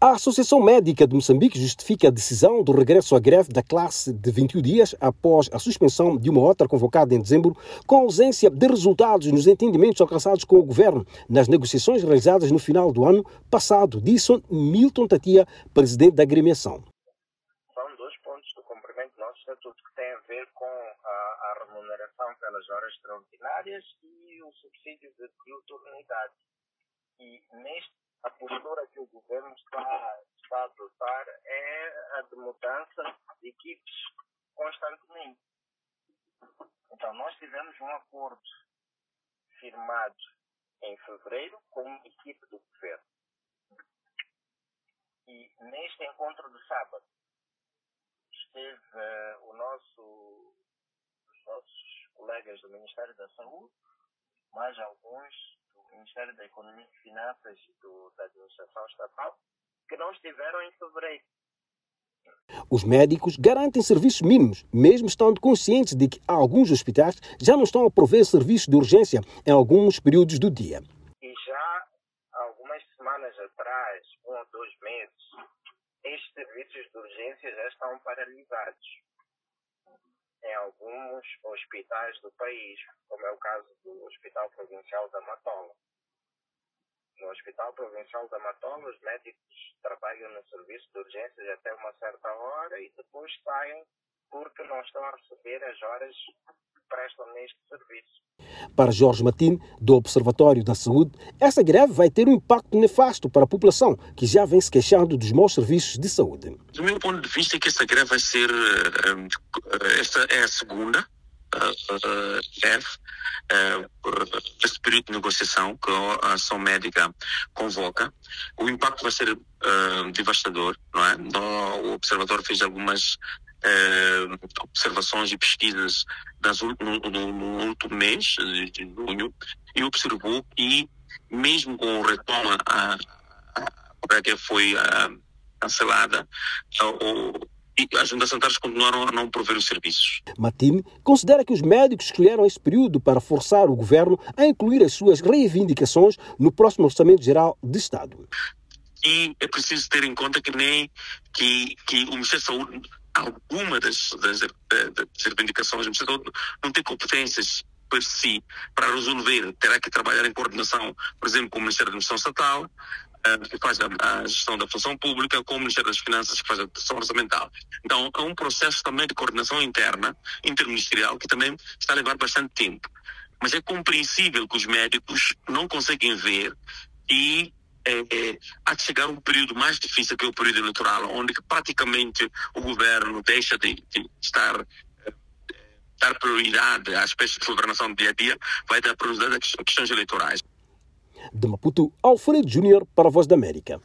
A Associação Médica de Moçambique justifica a decisão do regresso à greve da classe de 21 dias após a suspensão de uma outra convocada em dezembro, com ausência de resultados nos entendimentos alcançados com o governo nas negociações realizadas no final do ano passado, disse Milton Tatia, presidente da agremiação. São dois pontos do cumprimento do nosso estatuto que têm a ver com a, a remuneração pelas horas extraordinárias e o subsídio de diuturnidade. E neste a postura que o governo está, está a adotar é a de mudança de equipes constantemente. Então, nós tivemos um acordo firmado em fevereiro com uma equipe do governo. E neste encontro de sábado esteve uh, o nosso, os nossos colegas do Ministério da Saúde, mais alguns Ministério da Economia e Finanças e do, da Administração Estatal, que não estiveram em fevereiro. Os médicos garantem serviços mínimos, mesmo estando conscientes de que alguns hospitais já não estão a prover serviços de urgência em alguns períodos do dia. E já algumas semanas atrás, um ou dois meses, estes serviços de urgência já estão paralisados em alguns hospitais do país, como é o caso do Hospital Provincial da Matola. No Hospital Provincial da Matola, os médicos trabalham no serviço de urgências até uma certa hora e depois saem porque não estão a receber as horas prestam neste serviço. Para Jorge Matin, do Observatório da Saúde, essa greve vai ter um impacto nefasto para a população, que já vem se queixando dos maus serviços de saúde. Do meu ponto de vista, é que essa greve vai ser. Uh, esta é a segunda uh, greve neste período de negociação que a ação médica convoca. O impacto vai ser devastador, não é? O Observatório fez algumas uh, observações e pesquisas das, no, no, no, último mês de, de junho e observou que mesmo com o retoma a, a, que foi a, cancelada o, e as juntas sanitárias continuaram a não prover os serviços. Matine considera que os médicos escolheram esse período para forçar o governo a incluir as suas reivindicações no próximo Orçamento Geral de Estado. E é preciso ter em conta que nem que, que o Ministério da Saúde alguma das, das, das reivindicações, o Ministério não tem competências por si para resolver, terá que trabalhar em coordenação, por exemplo, com o Ministério da Administração Estatal, eh, que faz a, gestão da função pública, com o Ministério das Finanças, que faz a gestão orçamental. Então, é um processo também de coordenação interna, interministerial, que também está a levar bastante tempo. Mas é compreensível que os médicos não conseguem ver e é, é, há de chegar um período mais difícil que o período eleitoral, onde praticamente o governo deixa de, de estar é, dar prioridade às aspectos de governação do dia a dia, vai dar prioridade a questões eleitorais. De Maputo, Alfredo Júnior para a Voz da América.